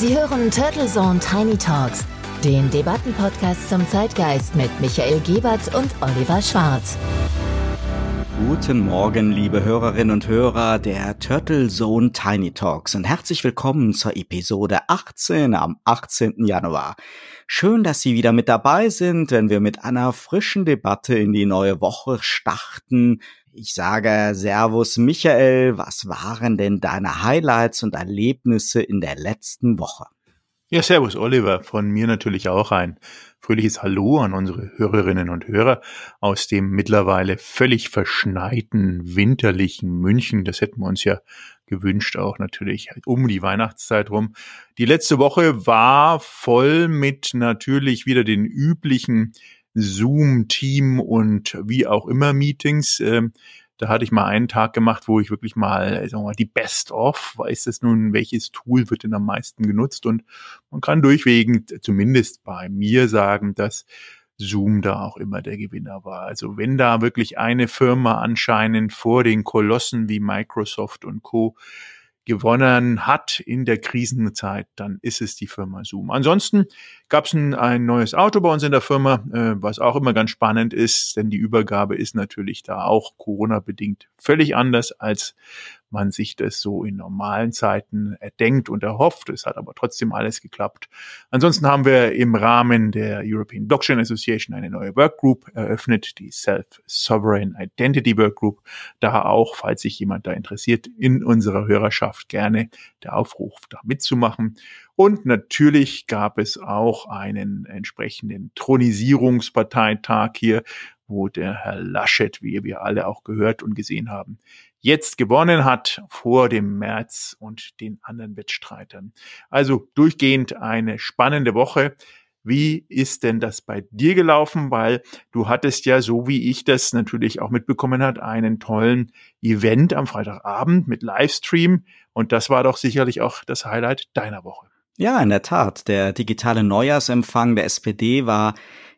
Sie hören Turtle Zone Tiny Talks, den Debattenpodcast zum Zeitgeist mit Michael Gebert und Oliver Schwarz. Guten Morgen, liebe Hörerinnen und Hörer der Turtle Zone Tiny Talks und herzlich willkommen zur Episode 18 am 18. Januar. Schön, dass Sie wieder mit dabei sind, wenn wir mit einer frischen Debatte in die neue Woche starten. Ich sage Servus Michael, was waren denn deine Highlights und Erlebnisse in der letzten Woche? Ja, Servus Oliver, von mir natürlich auch ein fröhliches Hallo an unsere Hörerinnen und Hörer aus dem mittlerweile völlig verschneiten winterlichen München. Das hätten wir uns ja gewünscht, auch natürlich um die Weihnachtszeit rum. Die letzte Woche war voll mit natürlich wieder den üblichen Zoom-Team und wie auch immer Meetings. Ähm, da hatte ich mal einen Tag gemacht, wo ich wirklich mal, sagen wir mal die Best-of, weiß es nun, welches Tool wird denn am meisten genutzt und man kann durchwegen, zumindest bei mir sagen, dass Zoom da auch immer der Gewinner war. Also wenn da wirklich eine Firma anscheinend vor den Kolossen wie Microsoft und Co gewonnen hat in der Krisenzeit, dann ist es die Firma Zoom. Ansonsten gab es ein, ein, neues Auto bei uns in der Firma, äh, was auch immer ganz spannend ist, denn die Übergabe ist natürlich da auch Corona-bedingt völlig anders als man sich das so in normalen Zeiten erdenkt und erhofft. Es hat aber trotzdem alles geklappt. Ansonsten haben wir im Rahmen der European Blockchain Association eine neue Workgroup eröffnet, die Self-Sovereign Identity Workgroup. Da auch, falls sich jemand da interessiert, in unserer Hörerschaft gerne der Aufruf, da mitzumachen. Und natürlich gab es auch einen entsprechenden Thronisierungsparteitag hier, wo der Herr Laschet, wie wir alle auch gehört und gesehen haben, jetzt gewonnen hat vor dem März und den anderen Wettstreitern. Also durchgehend eine spannende Woche. Wie ist denn das bei dir gelaufen? Weil du hattest ja, so wie ich das natürlich auch mitbekommen hat, einen tollen Event am Freitagabend mit Livestream. Und das war doch sicherlich auch das Highlight deiner Woche. Ja, in der Tat. Der digitale Neujahrsempfang der SPD war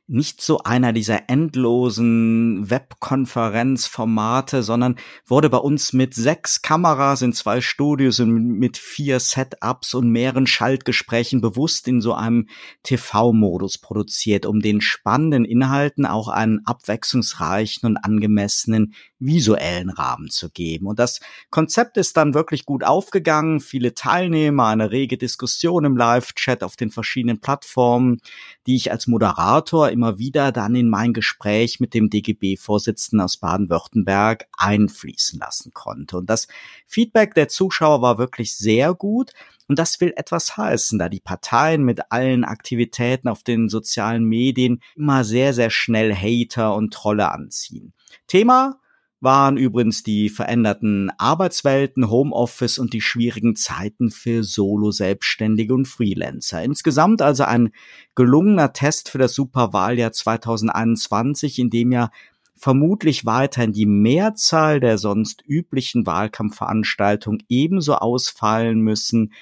nicht so einer dieser endlosen Webkonferenzformate, sondern wurde bei uns mit sechs Kameras in zwei Studios und mit vier Setups und mehreren Schaltgesprächen bewusst in so einem TV-Modus produziert, um den spannenden Inhalten auch einen abwechslungsreichen und angemessenen visuellen Rahmen zu geben. Und das Konzept ist dann wirklich gut aufgegangen. Viele Teilnehmer, eine rege Diskussion im Live-Chat auf den verschiedenen Plattformen, die ich als Moderator immer wieder dann in mein Gespräch mit dem DGB-Vorsitzenden aus Baden-Württemberg einfließen lassen konnte. Und das Feedback der Zuschauer war wirklich sehr gut. Und das will etwas heißen, da die Parteien mit allen Aktivitäten auf den sozialen Medien immer sehr, sehr schnell Hater und Trolle anziehen. Thema waren übrigens die veränderten Arbeitswelten, Homeoffice und die schwierigen Zeiten für Solo-Selbstständige und Freelancer. Insgesamt also ein gelungener Test für das Superwahljahr 2021, in dem ja vermutlich weiterhin die Mehrzahl der sonst üblichen Wahlkampfveranstaltungen ebenso ausfallen müssen,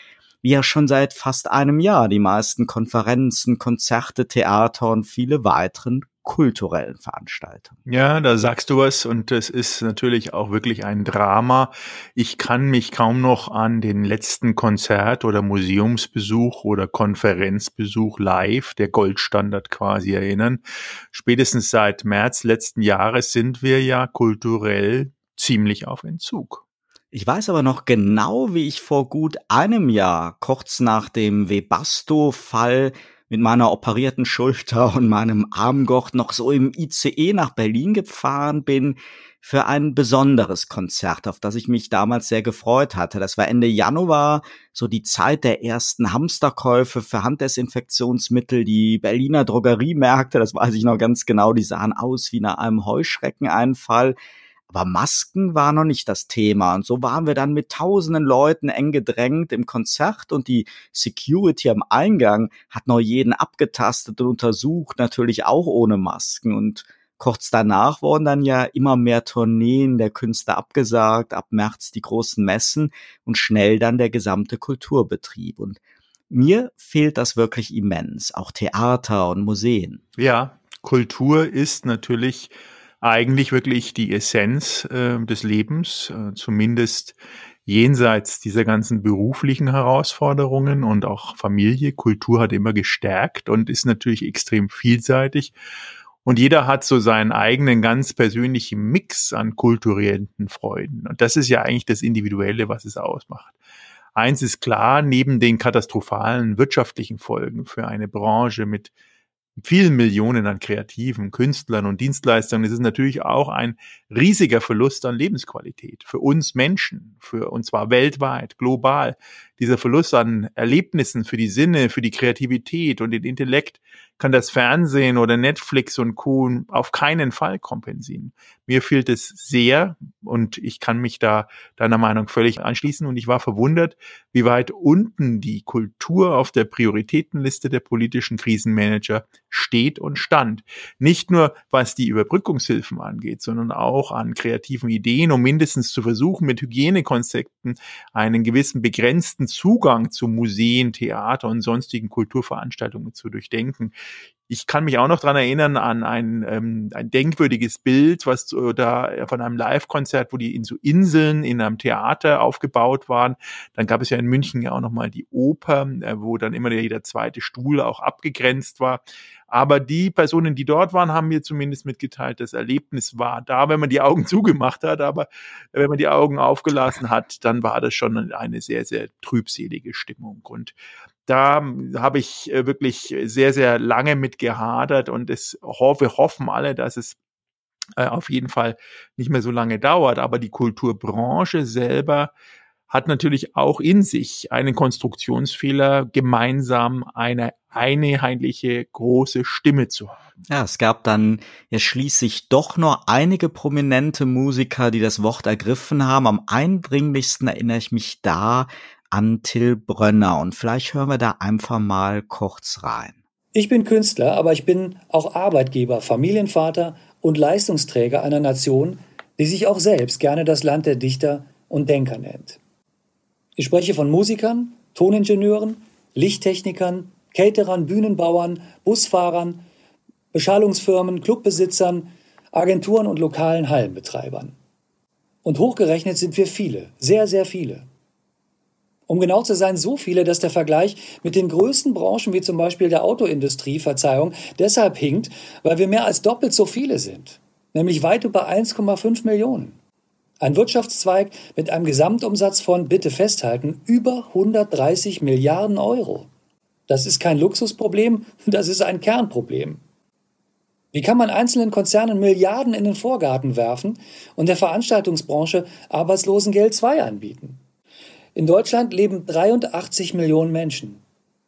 wie ja schon seit fast einem Jahr die meisten Konferenzen, Konzerte, Theater und viele weiteren kulturellen Veranstaltungen. Ja, da sagst du was und es ist natürlich auch wirklich ein Drama. Ich kann mich kaum noch an den letzten Konzert oder Museumsbesuch oder Konferenzbesuch live, der Goldstandard quasi erinnern. Spätestens seit März letzten Jahres sind wir ja kulturell ziemlich auf Entzug. Ich weiß aber noch genau, wie ich vor gut einem Jahr, kurz nach dem Webasto-Fall, mit meiner operierten Schulter und meinem Armgurt noch so im ICE nach Berlin gefahren bin für ein besonderes Konzert, auf das ich mich damals sehr gefreut hatte. Das war Ende Januar, so die Zeit der ersten Hamsterkäufe für Handdesinfektionsmittel, die Berliner Drogeriemärkte, das weiß ich noch ganz genau, die sahen aus wie nach einem Heuschreckeneinfall. Aber Masken war noch nicht das Thema. Und so waren wir dann mit tausenden Leuten eng gedrängt im Konzert und die Security am Eingang hat noch jeden abgetastet und untersucht, natürlich auch ohne Masken. Und kurz danach wurden dann ja immer mehr Tourneen der Künstler abgesagt, ab März die großen Messen und schnell dann der gesamte Kulturbetrieb. Und mir fehlt das wirklich immens, auch Theater und Museen. Ja, Kultur ist natürlich eigentlich wirklich die Essenz äh, des Lebens, äh, zumindest jenseits dieser ganzen beruflichen Herausforderungen und auch Familie. Kultur hat immer gestärkt und ist natürlich extrem vielseitig. Und jeder hat so seinen eigenen ganz persönlichen Mix an kulturellen Freuden. Und das ist ja eigentlich das Individuelle, was es ausmacht. Eins ist klar, neben den katastrophalen wirtschaftlichen Folgen für eine Branche mit vielen Millionen an kreativen Künstlern und Dienstleistern ist es natürlich auch ein riesiger Verlust an Lebensqualität für uns Menschen, für und zwar weltweit, global. Dieser Verlust an Erlebnissen für die Sinne, für die Kreativität und den Intellekt kann das Fernsehen oder Netflix und Co. auf keinen Fall kompensieren. Mir fehlt es sehr und ich kann mich da deiner Meinung völlig anschließen und ich war verwundert, wie weit unten die Kultur auf der Prioritätenliste der politischen Krisenmanager steht und stand. Nicht nur was die Überbrückungshilfen angeht, sondern auch an kreativen Ideen, um mindestens zu versuchen, mit Hygienekonzepten einen gewissen begrenzten Zugang zu Museen, Theater und sonstigen Kulturveranstaltungen zu durchdenken. Ich kann mich auch noch dran erinnern an ein, ähm, ein denkwürdiges Bild, was äh, da von einem Live-Konzert, wo die in so Inseln in einem Theater aufgebaut waren. Dann gab es ja in München ja auch nochmal die Oper, äh, wo dann immer jeder zweite Stuhl auch abgegrenzt war. Aber die Personen, die dort waren, haben mir zumindest mitgeteilt, das Erlebnis war da, wenn man die Augen zugemacht hat. Aber wenn man die Augen aufgelassen hat, dann war das schon eine sehr, sehr trübselige Stimmung. Und da habe ich äh, wirklich sehr, sehr lange mit gehadert und es wir hoffen alle, dass es äh, auf jeden Fall nicht mehr so lange dauert. Aber die Kulturbranche selber hat natürlich auch in sich einen Konstruktionsfehler, gemeinsam eine einheitliche große Stimme zu haben. Ja, es gab dann ja schließlich doch nur einige prominente Musiker, die das Wort ergriffen haben. Am eindringlichsten erinnere ich mich da an Till Brönner und vielleicht hören wir da einfach mal kurz rein. Ich bin Künstler, aber ich bin auch Arbeitgeber, Familienvater und Leistungsträger einer Nation, die sich auch selbst gerne das Land der Dichter und Denker nennt. Ich spreche von Musikern, Toningenieuren, Lichttechnikern, Caterern, Bühnenbauern, Busfahrern, Beschallungsfirmen, Clubbesitzern, Agenturen und lokalen Hallenbetreibern. Und hochgerechnet sind wir viele, sehr, sehr viele. Um genau zu sein, so viele, dass der Vergleich mit den größten Branchen wie zum Beispiel der Autoindustrie, Verzeihung, deshalb hinkt, weil wir mehr als doppelt so viele sind, nämlich weit über 1,5 Millionen. Ein Wirtschaftszweig mit einem Gesamtumsatz von, bitte festhalten, über 130 Milliarden Euro. Das ist kein Luxusproblem, das ist ein Kernproblem. Wie kann man einzelnen Konzernen Milliarden in den Vorgarten werfen und der Veranstaltungsbranche Arbeitslosengeld 2 anbieten? In Deutschland leben 83 Millionen Menschen.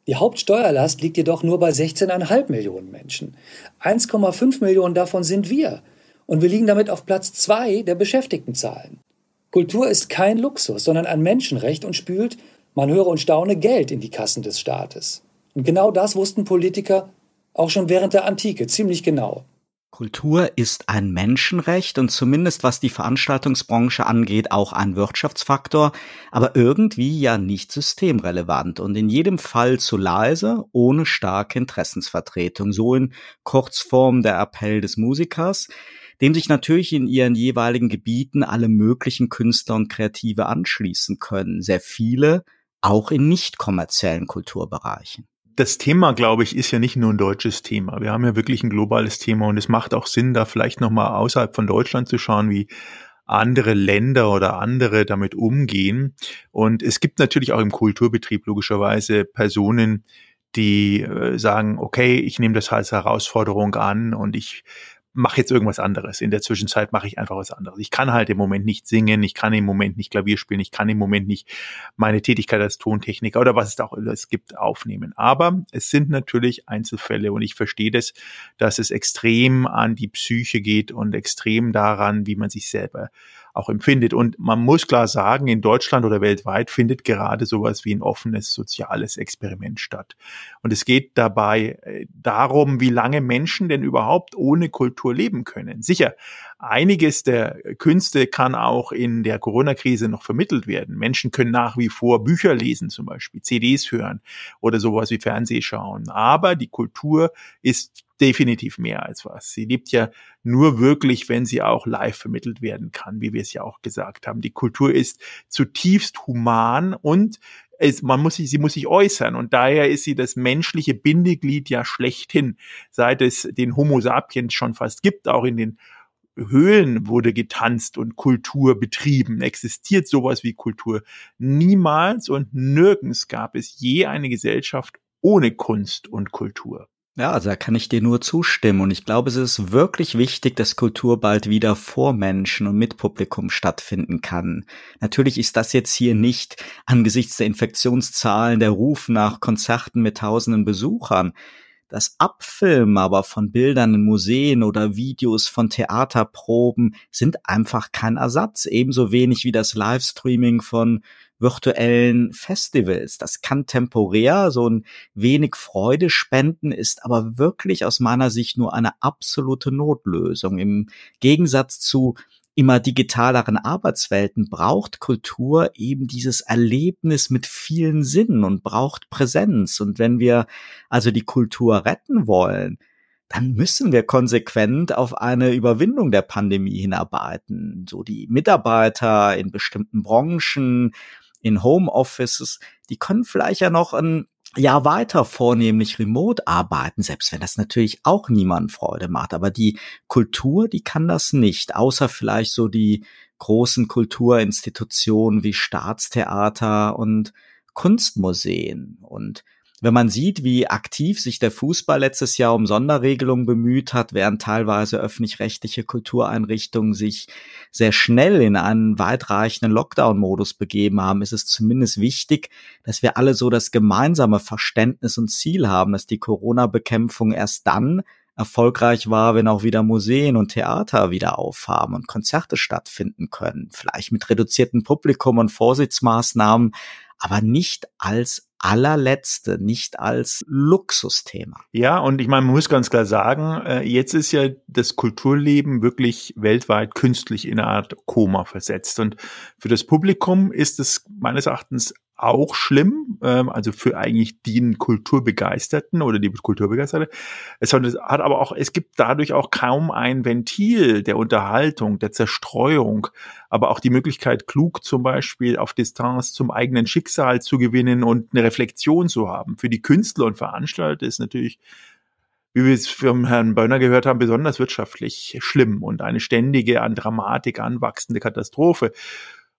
Die Hauptsteuerlast liegt jedoch nur bei 16,5 Millionen Menschen. 1,5 Millionen davon sind wir. Und wir liegen damit auf Platz zwei der Beschäftigtenzahlen. Kultur ist kein Luxus, sondern ein Menschenrecht und spült, man höre und staune, Geld in die Kassen des Staates. Und genau das wussten Politiker auch schon während der Antike ziemlich genau. Kultur ist ein Menschenrecht und zumindest was die Veranstaltungsbranche angeht auch ein Wirtschaftsfaktor, aber irgendwie ja nicht systemrelevant und in jedem Fall zu leise, ohne starke Interessensvertretung. So in Kurzform der Appell des Musikers, dem sich natürlich in ihren jeweiligen Gebieten alle möglichen Künstler und Kreative anschließen können. Sehr viele auch in nicht kommerziellen Kulturbereichen das Thema, glaube ich, ist ja nicht nur ein deutsches Thema. Wir haben ja wirklich ein globales Thema und es macht auch Sinn, da vielleicht nochmal außerhalb von Deutschland zu schauen, wie andere Länder oder andere damit umgehen. Und es gibt natürlich auch im Kulturbetrieb logischerweise Personen, die äh, sagen, okay, ich nehme das als Herausforderung an und ich mache jetzt irgendwas anderes. In der Zwischenzeit mache ich einfach was anderes. Ich kann halt im Moment nicht singen, ich kann im Moment nicht Klavier spielen, ich kann im Moment nicht meine Tätigkeit als Tontechniker oder was es auch es gibt aufnehmen. Aber es sind natürlich Einzelfälle und ich verstehe das, dass es extrem an die Psyche geht und extrem daran, wie man sich selber auch empfindet. Und man muss klar sagen, in Deutschland oder weltweit findet gerade sowas wie ein offenes soziales Experiment statt. Und es geht dabei äh, darum, wie lange Menschen denn überhaupt ohne Kultur leben können. Sicher, einiges der Künste kann auch in der Corona-Krise noch vermittelt werden. Menschen können nach wie vor Bücher lesen, zum Beispiel CDs hören oder sowas wie Fernseh schauen. Aber die Kultur ist definitiv mehr als was. Sie lebt ja nur wirklich, wenn sie auch live vermittelt werden kann, wie wir es ja auch gesagt haben. Die Kultur ist zutiefst human und es, man muss sich, sie muss sich äußern und daher ist sie das menschliche Bindeglied ja schlechthin, seit es den Homo sapiens schon fast gibt, auch in den Höhlen wurde getanzt und Kultur betrieben. Existiert sowas wie Kultur? Niemals und nirgends gab es je eine Gesellschaft ohne Kunst und Kultur. Ja, also da kann ich dir nur zustimmen. Und ich glaube, es ist wirklich wichtig, dass Kultur bald wieder vor Menschen und mit Publikum stattfinden kann. Natürlich ist das jetzt hier nicht angesichts der Infektionszahlen der Ruf nach Konzerten mit tausenden Besuchern. Das Abfilmen aber von Bildern in Museen oder Videos von Theaterproben sind einfach kein Ersatz, ebenso wenig wie das Livestreaming von virtuellen Festivals. Das kann temporär so ein wenig Freude spenden, ist aber wirklich aus meiner Sicht nur eine absolute Notlösung. Im Gegensatz zu immer digitaleren Arbeitswelten braucht Kultur eben dieses Erlebnis mit vielen Sinnen und braucht Präsenz. Und wenn wir also die Kultur retten wollen, dann müssen wir konsequent auf eine Überwindung der Pandemie hinarbeiten. So die Mitarbeiter in bestimmten Branchen, in Homeoffices, die können vielleicht ja noch ein Jahr weiter vornehmlich remote arbeiten, selbst wenn das natürlich auch niemand Freude macht. Aber die Kultur, die kann das nicht, außer vielleicht so die großen Kulturinstitutionen wie Staatstheater und Kunstmuseen. Und wenn man sieht, wie aktiv sich der Fußball letztes Jahr um Sonderregelungen bemüht hat, während teilweise öffentlich-rechtliche Kultureinrichtungen sich sehr schnell in einen weitreichenden Lockdown-Modus begeben haben, ist es zumindest wichtig, dass wir alle so das gemeinsame Verständnis und Ziel haben, dass die Corona-Bekämpfung erst dann erfolgreich war, wenn auch wieder Museen und Theater wieder aufhaben und Konzerte stattfinden können. Vielleicht mit reduziertem Publikum und Vorsichtsmaßnahmen, aber nicht als allerletzte, nicht als Luxusthema. Ja, und ich meine, man muss ganz klar sagen, äh, jetzt ist ja das Kulturleben wirklich weltweit künstlich in eine Art Koma versetzt. Und für das Publikum ist es meines Erachtens auch schlimm, ähm, also für eigentlich den Kulturbegeisterten oder die Kulturbegeisterte. Es hat aber auch, es gibt dadurch auch kaum ein Ventil der Unterhaltung, der Zerstreuung, aber auch die Möglichkeit, klug zum Beispiel auf Distanz zum eigenen Schicksal zu gewinnen und eine Reflexion zu haben. Für die Künstler und Veranstalter ist natürlich wie wir es vom Herrn Böllner gehört haben, besonders wirtschaftlich schlimm und eine ständige an Dramatik anwachsende Katastrophe.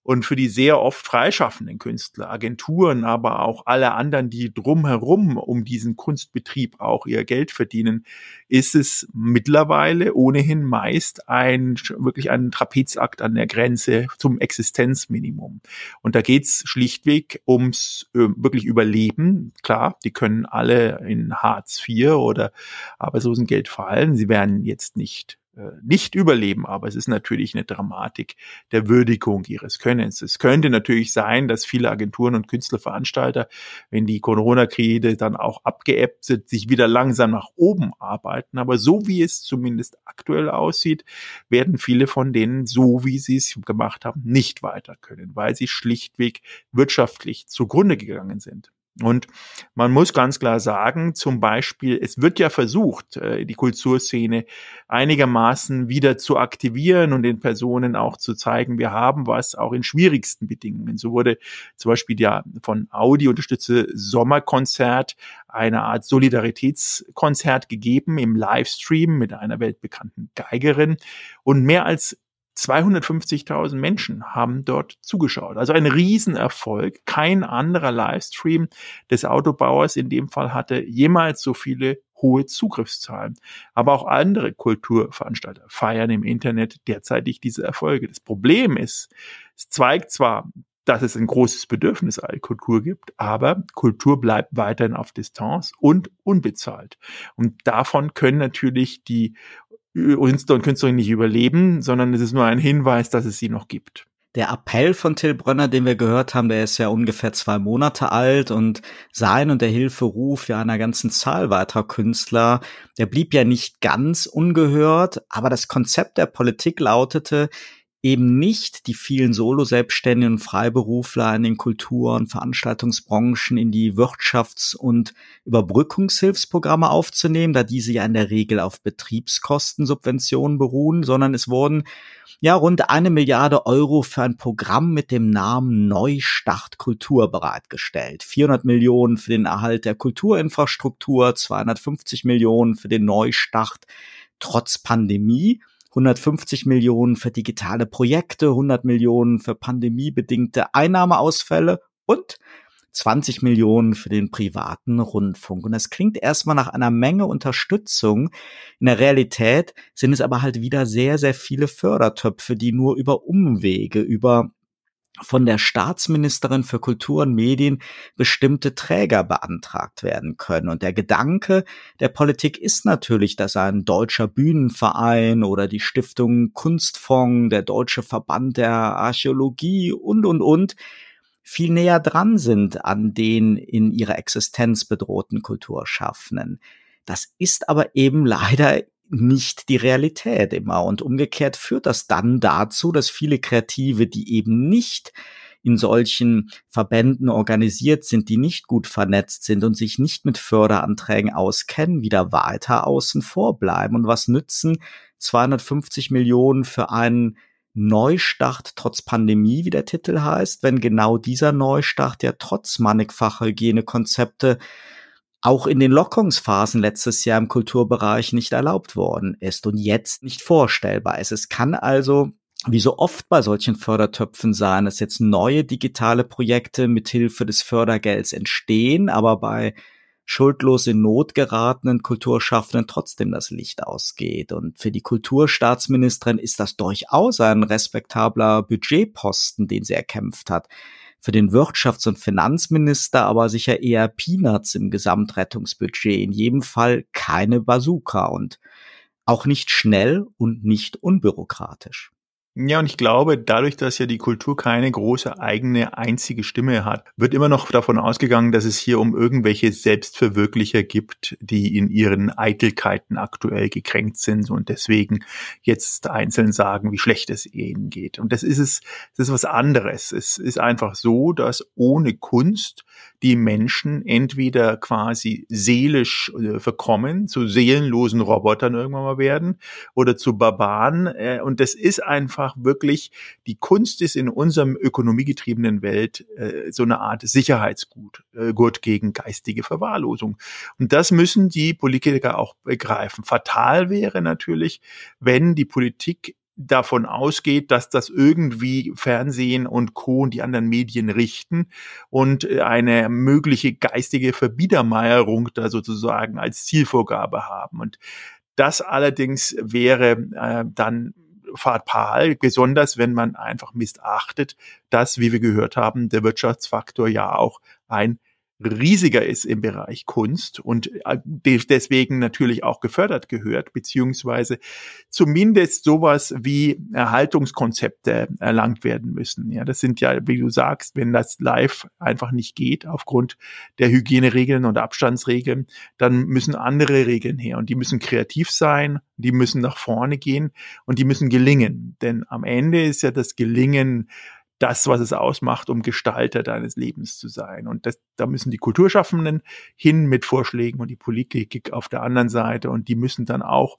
Und für die sehr oft freischaffenden Künstler, Agenturen, aber auch alle anderen, die drumherum um diesen Kunstbetrieb auch ihr Geld verdienen, ist es mittlerweile ohnehin meist ein wirklich ein Trapezakt an der Grenze zum Existenzminimum. Und da geht's schlichtweg ums äh, wirklich Überleben. Klar, die können alle in Hartz IV oder Arbeitslosengeld fallen. Sie werden jetzt nicht nicht überleben, aber es ist natürlich eine Dramatik der Würdigung ihres Könnens. Es könnte natürlich sein, dass viele Agenturen und Künstlerveranstalter, wenn die Corona-Krise dann auch abgeebbt sind, sich wieder langsam nach oben arbeiten. Aber so wie es zumindest aktuell aussieht, werden viele von denen, so wie sie es gemacht haben, nicht weiter können, weil sie schlichtweg wirtschaftlich zugrunde gegangen sind. Und man muss ganz klar sagen, zum Beispiel, es wird ja versucht, äh, die Kulturszene einigermaßen wieder zu aktivieren und den Personen auch zu zeigen, wir haben was auch in schwierigsten Bedingungen. So wurde zum Beispiel ja von Audi unterstützte Sommerkonzert eine Art Solidaritätskonzert gegeben im Livestream mit einer weltbekannten Geigerin und mehr als 250.000 Menschen haben dort zugeschaut. Also ein Riesenerfolg. Kein anderer Livestream des Autobauers in dem Fall hatte jemals so viele hohe Zugriffszahlen. Aber auch andere Kulturveranstalter feiern im Internet derzeitig diese Erfolge. Das Problem ist, es zeigt zwar, dass es ein großes Bedürfnis an Kultur gibt, aber Kultur bleibt weiterhin auf Distanz und unbezahlt. Und davon können natürlich die Künstler und Künstlerinnen nicht überleben, sondern es ist nur ein Hinweis, dass es sie noch gibt. Der Appell von Till Brönner, den wir gehört haben, der ist ja ungefähr zwei Monate alt und sein und der Hilferuf ja einer ganzen Zahl weiterer Künstler, der blieb ja nicht ganz ungehört, aber das Konzept der Politik lautete, eben nicht die vielen Solo-Selbstständigen und Freiberufler in den Kultur- und Veranstaltungsbranchen in die Wirtschafts- und Überbrückungshilfsprogramme aufzunehmen, da diese ja in der Regel auf Betriebskostensubventionen beruhen, sondern es wurden ja rund eine Milliarde Euro für ein Programm mit dem Namen Neustart Kultur bereitgestellt. 400 Millionen für den Erhalt der Kulturinfrastruktur, 250 Millionen für den Neustart trotz Pandemie 150 Millionen für digitale Projekte, 100 Millionen für pandemiebedingte Einnahmeausfälle und 20 Millionen für den privaten Rundfunk. Und das klingt erstmal nach einer Menge Unterstützung. In der Realität sind es aber halt wieder sehr, sehr viele Fördertöpfe, die nur über Umwege, über von der Staatsministerin für Kultur und Medien bestimmte Träger beantragt werden können. Und der Gedanke der Politik ist natürlich, dass ein deutscher Bühnenverein oder die Stiftung Kunstfonds, der Deutsche Verband der Archäologie und, und, und viel näher dran sind an den in ihrer Existenz bedrohten Kulturschaffenden. Das ist aber eben leider nicht die Realität immer. Und umgekehrt führt das dann dazu, dass viele Kreative, die eben nicht in solchen Verbänden organisiert sind, die nicht gut vernetzt sind und sich nicht mit Förderanträgen auskennen, wieder weiter außen vor bleiben. Und was nützen 250 Millionen für einen Neustart trotz Pandemie, wie der Titel heißt, wenn genau dieser Neustart ja trotz mannigfacher Hygienekonzepte auch in den Lockerungsphasen letztes Jahr im Kulturbereich nicht erlaubt worden ist und jetzt nicht vorstellbar ist. Es kann also wie so oft bei solchen Fördertöpfen sein, dass jetzt neue digitale Projekte mithilfe des Fördergelds entstehen, aber bei schuldlos in Not geratenen Kulturschaffenden trotzdem das Licht ausgeht. Und für die Kulturstaatsministerin ist das durchaus ein respektabler Budgetposten, den sie erkämpft hat für den Wirtschafts- und Finanzminister aber sicher eher Peanuts im Gesamtrettungsbudget. In jedem Fall keine Bazooka und auch nicht schnell und nicht unbürokratisch. Ja, und ich glaube, dadurch, dass ja die Kultur keine große eigene einzige Stimme hat, wird immer noch davon ausgegangen, dass es hier um irgendwelche Selbstverwirklicher gibt, die in ihren Eitelkeiten aktuell gekränkt sind und deswegen jetzt einzeln sagen, wie schlecht es ihnen geht. Und das ist es, das ist was anderes. Es ist einfach so, dass ohne Kunst die Menschen entweder quasi seelisch äh, verkommen, zu seelenlosen Robotern irgendwann mal werden oder zu Barbaren. Äh, und das ist einfach wirklich, die Kunst ist in unserem ökonomiegetriebenen Welt äh, so eine Art Sicherheitsgut Gurt gegen geistige Verwahrlosung. Und das müssen die Politiker auch begreifen. Fatal wäre natürlich, wenn die Politik davon ausgeht, dass das irgendwie Fernsehen und Co. und die anderen Medien richten und äh, eine mögliche geistige Verbiedermeierung da sozusagen als Zielvorgabe haben. Und das allerdings wäre äh, dann fatal, besonders wenn man einfach missachtet, dass, wie wir gehört haben, der Wirtschaftsfaktor ja auch ein riesiger ist im Bereich Kunst und äh, deswegen natürlich auch gefördert gehört, beziehungsweise zumindest sowas wie Erhaltungskonzepte erlangt werden müssen. Ja, das sind ja, wie du sagst, wenn das live einfach nicht geht aufgrund der Hygieneregeln und Abstandsregeln, dann müssen andere Regeln her und die müssen kreativ sein, die müssen nach vorne gehen und die müssen gelingen. Denn am Ende ist ja das Gelingen das, was es ausmacht, um Gestalter deines Lebens zu sein. Und das, da müssen die Kulturschaffenden hin mit Vorschlägen und die Politik auf der anderen Seite. Und die müssen dann auch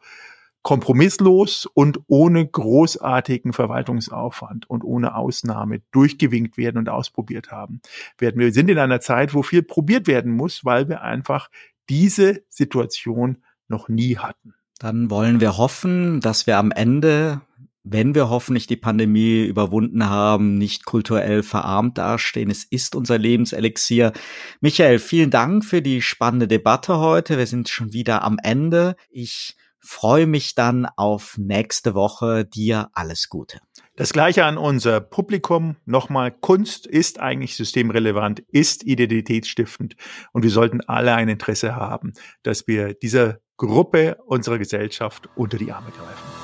kompromisslos und ohne großartigen Verwaltungsaufwand und ohne Ausnahme durchgewinkt werden und ausprobiert haben. Wir sind in einer Zeit, wo viel probiert werden muss, weil wir einfach diese Situation noch nie hatten. Dann wollen wir hoffen, dass wir am Ende wenn wir hoffentlich die Pandemie überwunden haben, nicht kulturell verarmt dastehen. Es ist unser Lebenselixier. Michael, vielen Dank für die spannende Debatte heute. Wir sind schon wieder am Ende. Ich freue mich dann auf nächste Woche. Dir alles Gute. Das gleiche an unser Publikum. Nochmal, Kunst ist eigentlich systemrelevant, ist identitätsstiftend und wir sollten alle ein Interesse haben, dass wir dieser Gruppe unserer Gesellschaft unter die Arme greifen.